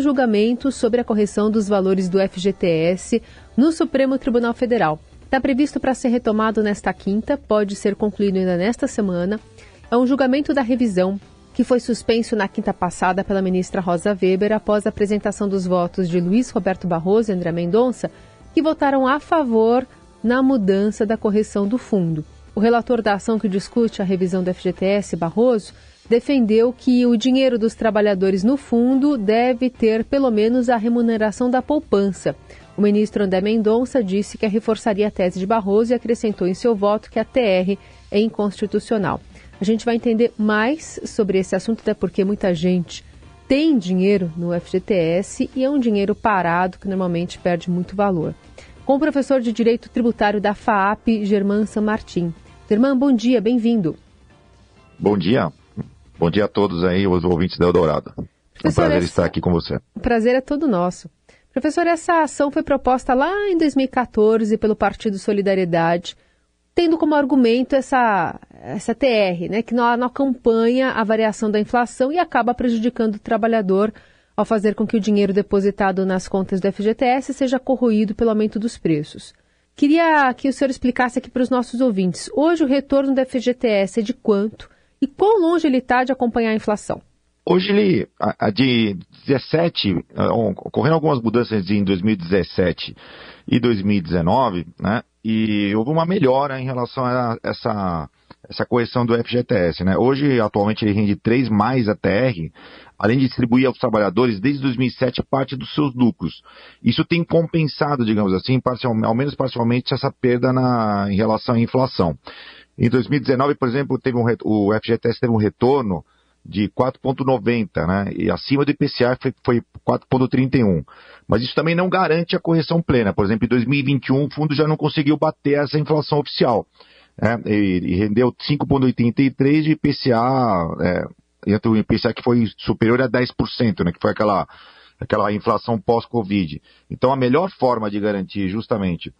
quarto julgamento sobre a correção dos valores do FGTS no Supremo Tribunal Federal. Está previsto para ser retomado nesta quinta, pode ser concluído ainda nesta semana. É um julgamento da revisão que foi suspenso na quinta passada pela ministra Rosa Weber após a apresentação dos votos de Luiz Roberto Barroso e André Mendonça, que votaram a favor na mudança da correção do fundo. O relator da ação que discute a revisão do FGTS, Barroso, defendeu que o dinheiro dos trabalhadores no fundo deve ter pelo menos a remuneração da poupança. O ministro André Mendonça disse que reforçaria a tese de Barroso e acrescentou em seu voto que a TR é inconstitucional. A gente vai entender mais sobre esse assunto, até porque muita gente tem dinheiro no FGTS e é um dinheiro parado que normalmente perde muito valor. Com o professor de Direito Tributário da FAAP, Germán San Martin. Germán, bom dia, bem-vindo. Bom dia. Bom dia a todos aí, os ouvintes da Eldorado. É um prazer essa... estar aqui com você. O prazer é todo nosso. Professor, essa ação foi proposta lá em 2014 pelo Partido Solidariedade, tendo como argumento essa, essa TR, né, que não, não acompanha a variação da inflação e acaba prejudicando o trabalhador ao fazer com que o dinheiro depositado nas contas do FGTS seja corroído pelo aumento dos preços. Queria que o senhor explicasse aqui para os nossos ouvintes. Hoje o retorno do FGTS é de quanto e quão longe ele está de acompanhar a inflação? Hoje ele, a, a de 17, ocorreram algumas mudanças em 2017 e 2019, né? E houve uma melhora em relação a essa, essa correção do FGTS, né? Hoje, atualmente, ele rende 3 mais a TR, além de distribuir aos trabalhadores desde 2007 parte dos seus lucros. Isso tem compensado, digamos assim, parcial, ao menos parcialmente, essa perda na, em relação à inflação. Em 2019, por exemplo, teve um, o FGTS teve um retorno de 4,90, né? E acima do IPCA foi, foi 4,31. Mas isso também não garante a correção plena. Por exemplo, em 2021 o fundo já não conseguiu bater essa inflação oficial. Né? E, e rendeu 5,83 de IPCA, é, entre o IPCA que foi superior a 10%, né? Que foi aquela, aquela inflação pós-Covid. Então a melhor forma de garantir justamente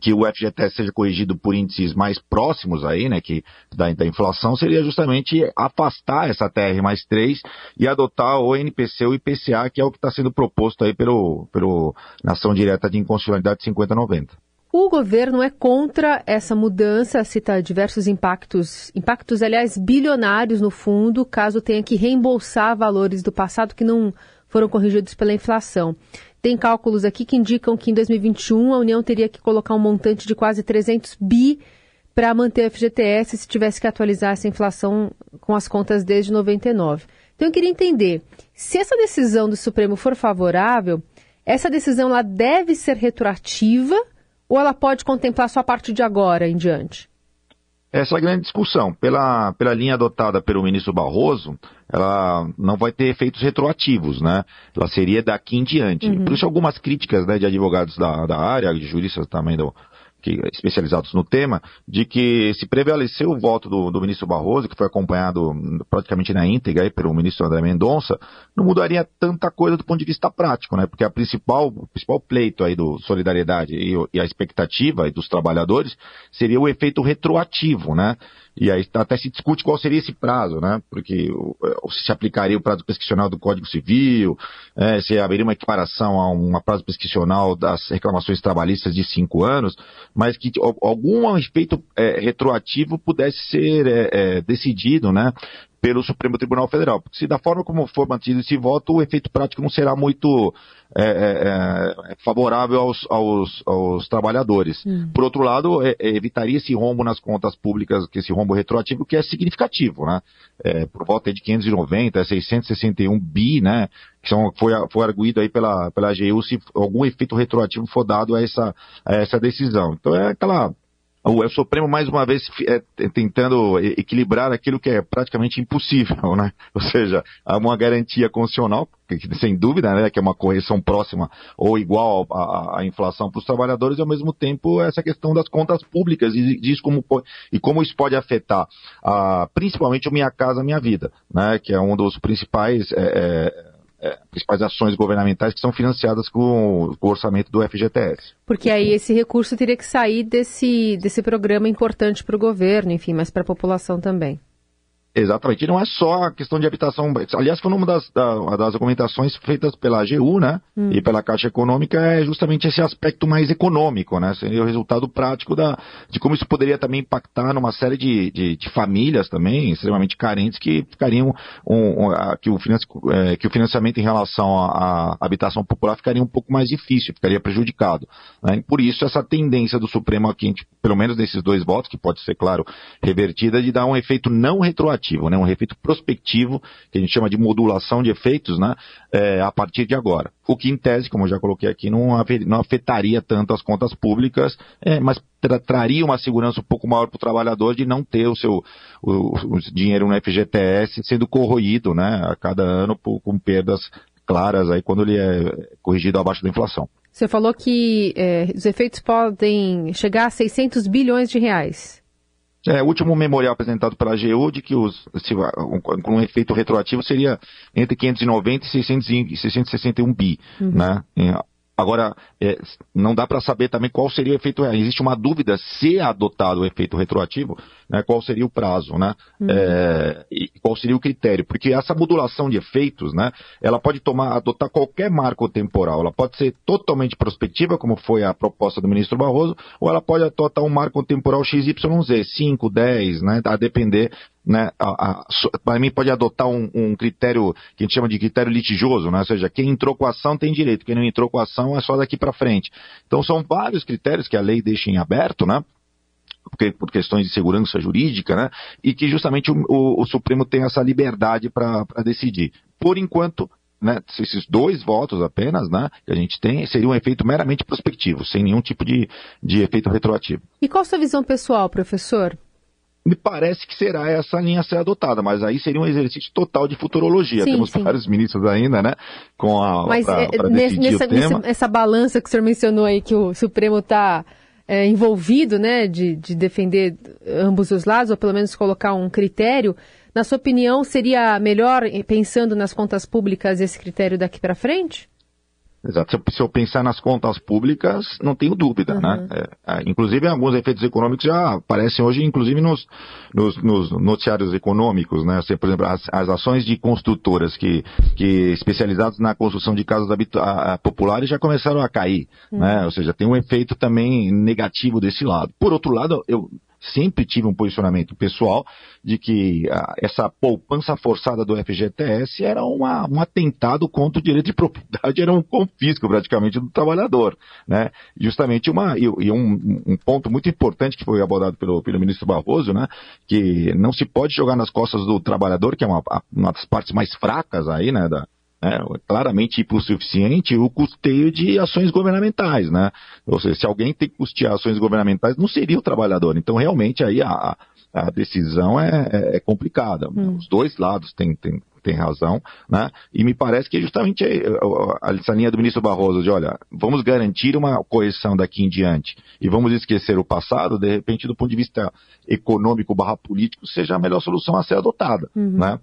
que o FGTS seja corrigido por índices mais próximos aí, né, que da, da inflação, seria justamente afastar essa TR mais 3 e adotar o NPC ou IPCA, que é o que está sendo proposto aí pelo, pelo Nação Direta de Inconstitucionalidade 5090. O governo é contra essa mudança, cita diversos impactos, impactos, aliás, bilionários no fundo, caso tenha que reembolsar valores do passado que não foram corrigidos pela inflação. Tem cálculos aqui que indicam que em 2021 a União teria que colocar um montante de quase 300 bi para manter a FGTS se tivesse que atualizar essa inflação com as contas desde 99. Então eu queria entender, se essa decisão do Supremo for favorável, essa decisão ela deve ser retroativa ou ela pode contemplar só a partir de agora em diante? Essa é a grande discussão. Pela, pela linha adotada pelo ministro Barroso, ela não vai ter efeitos retroativos, né? Ela seria daqui em diante. Uhum. Por isso, algumas críticas né, de advogados da, da área, de juristas também do, que, especializados no tema, de que se prevaleceu o voto do, do, ministro Barroso, que foi acompanhado praticamente na íntegra aí pelo ministro André Mendonça, não mudaria tanta coisa do ponto de vista prático, né? Porque a principal, o principal pleito aí do Solidariedade e, e a expectativa dos trabalhadores seria o efeito retroativo, né? E aí até se discute qual seria esse prazo, né? Porque se aplicaria o prazo prescricional do Código Civil, é, se haveria uma equiparação a um prazo prescricional das reclamações trabalhistas de cinco anos, mas que algum efeito é, retroativo pudesse ser é, é decidido, né? Pelo Supremo Tribunal Federal. Porque se da forma como for mantido esse voto, o efeito prático não será muito é, é, é favorável aos, aos, aos trabalhadores. Hum. Por outro lado, é, é, evitaria esse rombo nas contas públicas, que esse rombo retroativo, que é significativo, né? É, por volta de 590 661 bi, né? Que são, foi, foi arguído aí pela, pela AGU se algum efeito retroativo for dado a essa, a essa decisão. Então é aquela o Supremo mais uma vez é, tentando equilibrar aquilo que é praticamente impossível, né? Ou seja, há uma garantia constitucional, sem dúvida, né, que é uma correção próxima ou igual à, inflação para os trabalhadores, e ao mesmo tempo essa questão das contas públicas e diz como e como isso pode afetar, a, principalmente o Minha Casa Minha Vida, né? Que é um dos principais é, é, é, principais ações governamentais que são financiadas com, com, o orçamento do FGTS. Porque aí esse recurso teria que sair desse, desse programa importante para o governo, enfim, mas para a população também. Exatamente. E não é só a questão de habitação. Aliás, foi uma das, das argumentações feitas pela AGU, né? Hum. E pela Caixa Econômica, é justamente esse aspecto mais econômico, né? Seria o resultado prático da, de como isso poderia também impactar numa série de, de, de famílias também, extremamente carentes, que ficariam. Um, um, a, que, o é, que o financiamento em relação à habitação popular ficaria um pouco mais difícil, ficaria prejudicado. Né? E por isso, essa tendência do Supremo aqui, pelo menos nesses dois votos, que pode ser, claro, revertida, de dar um efeito não retroativo retroativo, né? um efeito prospectivo, que a gente chama de modulação de efeitos, né? É, a partir de agora. O que, em tese, como eu já coloquei aqui, não afetaria tanto as contas públicas, é, mas tra traria uma segurança um pouco maior para o trabalhador de não ter o seu o, o dinheiro no FGTS sendo corroído né? a cada ano por, com perdas claras aí quando ele é corrigido abaixo da inflação. Você falou que é, os efeitos podem chegar a 600 bilhões de reais. É, o último memorial apresentado pela AGU de que os, se, um, com um efeito retroativo seria entre 590 e 600, 661 bi, uhum. né? Agora, é, não dá para saber também qual seria o efeito. Existe uma dúvida se é adotado o efeito retroativo, né, qual seria o prazo, né? Uhum. É, e qual seria o critério? Porque essa modulação de efeitos, né, ela pode tomar, adotar qualquer marco temporal. Ela pode ser totalmente prospectiva, como foi a proposta do ministro Barroso, ou ela pode adotar um marco temporal XYZ, 5, 10, né, a depender né, para mim pode adotar um, um, critério que a gente chama de critério litigioso, né, ou seja, quem entrou com a ação tem direito, quem não entrou com a ação é só daqui para frente. Então são vários critérios que a lei deixa em aberto, né, porque, por questões de segurança jurídica, né, e que justamente o, o, o Supremo tem essa liberdade para decidir. Por enquanto, né, esses dois votos apenas, né, que a gente tem, seria um efeito meramente prospectivo, sem nenhum tipo de, de efeito retroativo. E qual a sua visão pessoal, professor? me parece que será essa linha a ser adotada, mas aí seria um exercício total de futurologia. Sim, Temos sim. vários ministros ainda, né? Com a mas pra, pra é, nessa, nessa, essa balança que o senhor mencionou aí que o Supremo está é, envolvido, né, de, de defender ambos os lados, ou pelo menos colocar um critério. Na sua opinião, seria melhor, pensando nas contas públicas, esse critério daqui para frente? Exato. Se eu pensar nas contas públicas, não tenho dúvida, né? uhum. né? É, inclusive, alguns efeitos econômicos já aparecem hoje, inclusive nos, nos, nos noticiários econômicos, né? Assim, por exemplo, as, as, ações de construtoras que, que especializadas na construção de casas a, a, populares já começaram a cair, uhum. né? Ou seja, tem um efeito também negativo desse lado. Por outro lado, eu sempre tive um posicionamento pessoal de que ah, essa poupança forçada do FGTS era uma, um atentado contra o direito de propriedade, era um confisco praticamente do trabalhador, né? Justamente uma, e, e um, um, ponto muito importante que foi abordado pelo, pelo ministro Barroso, né? Que não se pode jogar nas costas do trabalhador, que é uma, uma das partes mais fracas aí, né? Da, né, claramente suficiente o custeio de ações governamentais, né? Ou seja, se alguém tem que custear ações governamentais, não seria o trabalhador. Então, realmente, aí a, a decisão é, é, é complicada. Hum. Os dois lados têm, têm, têm razão, né? E me parece que é justamente essa linha do ministro Barroso de, olha, vamos garantir uma correção daqui em diante e vamos esquecer o passado, de repente, do ponto de vista econômico barra político, seja a melhor solução a ser adotada, uhum. né?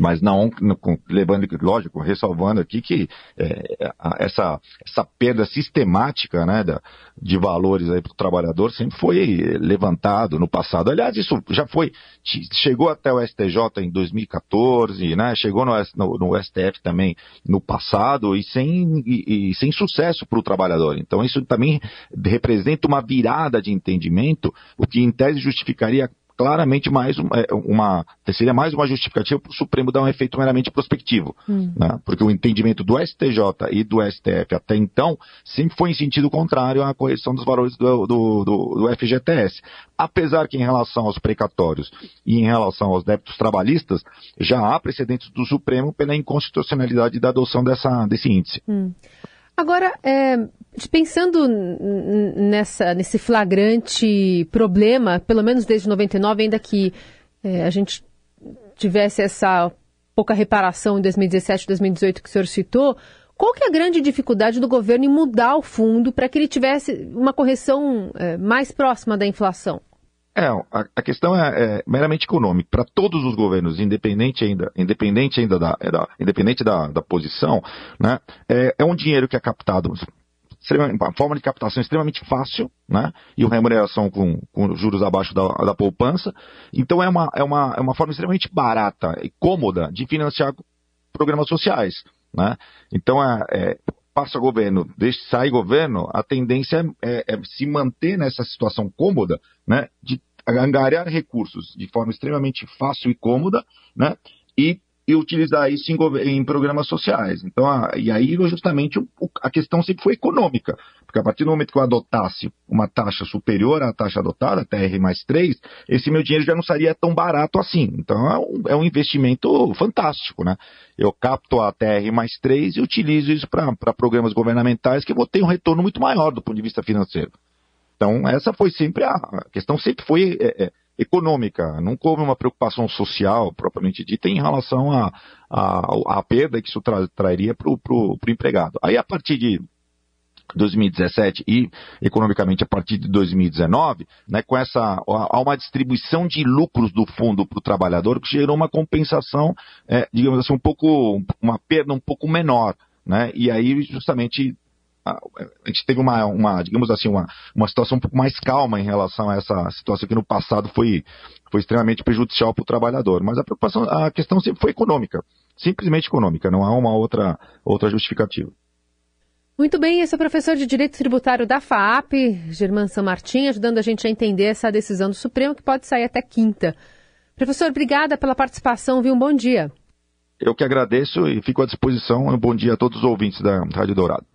Mas não levando, lógico, ressalvando aqui que é, essa, essa perda sistemática né, da, de valores para o trabalhador sempre foi levantado no passado. Aliás, isso já foi, chegou até o STJ em 2014, né, chegou no, no, no STF também no passado e sem, e, e sem sucesso para o trabalhador. Então isso também representa uma virada de entendimento, o que em tese justificaria claramente mais é, uma, seria mais uma justificativa para o Supremo dar um efeito meramente prospectivo, hum. né? porque o entendimento do STJ e do STF até então sempre foi em sentido contrário à correção dos valores do, do, do, do FGTS. Apesar que em relação aos precatórios e em relação aos débitos trabalhistas, já há precedentes do Supremo pela inconstitucionalidade da adoção dessa, desse índice. Hum. Agora, é, pensando nessa, nesse flagrante problema, pelo menos desde 99, ainda que é, a gente tivesse essa pouca reparação em 2017, 2018 que o senhor citou, qual que é a grande dificuldade do governo em mudar o fundo para que ele tivesse uma correção é, mais próxima da inflação? É, a, a questão é, é, meramente econômica. Para todos os governos, independente ainda, independente ainda da, é da independente da, da posição, né, é, é, um dinheiro que é captado uma forma de captação extremamente fácil, né? E uma remuneração com, com juros abaixo da, da poupança. Então é uma, é, uma, é uma forma extremamente barata e cômoda de financiar programas sociais, né? Então é, é passa governo, deixa sair governo, a tendência é, é, é se manter nessa situação cômoda, né? De angariar recursos de forma extremamente fácil e cômoda, né? E e utilizar isso em, em programas sociais. Então, a, e aí justamente o, a questão sempre foi econômica, porque a partir do momento que eu adotasse uma taxa superior à taxa adotada, TR mais 3, esse meu dinheiro já não seria tão barato assim. Então é um, é um investimento fantástico, né? Eu capto a TR mais 3 e utilizo isso para programas governamentais que vou ter um retorno muito maior do ponto de vista financeiro. Então, essa foi sempre a, a questão, sempre foi é, é, econômica, nunca houve uma preocupação social propriamente dita em relação à a, a, perda que isso tra, traria para o empregado. Aí a partir de 2017 e economicamente a partir de 2019, né, com essa há uma distribuição de lucros do fundo para o trabalhador que gerou uma compensação, é, digamos assim, um pouco uma perda um pouco menor, né? E aí justamente a gente teve uma, uma digamos assim, uma, uma situação um pouco mais calma em relação a essa situação que no passado foi, foi extremamente prejudicial para o trabalhador. Mas a preocupação, a questão sempre foi econômica, simplesmente econômica, não há uma outra, outra justificativa. Muito bem, esse é o professor de Direito Tributário da FAAP, Germán San Martin, ajudando a gente a entender essa decisão do Supremo que pode sair até quinta. Professor, obrigada pela participação, viu? Um bom dia. Eu que agradeço e fico à disposição. Um bom dia a todos os ouvintes da Rádio Dourado.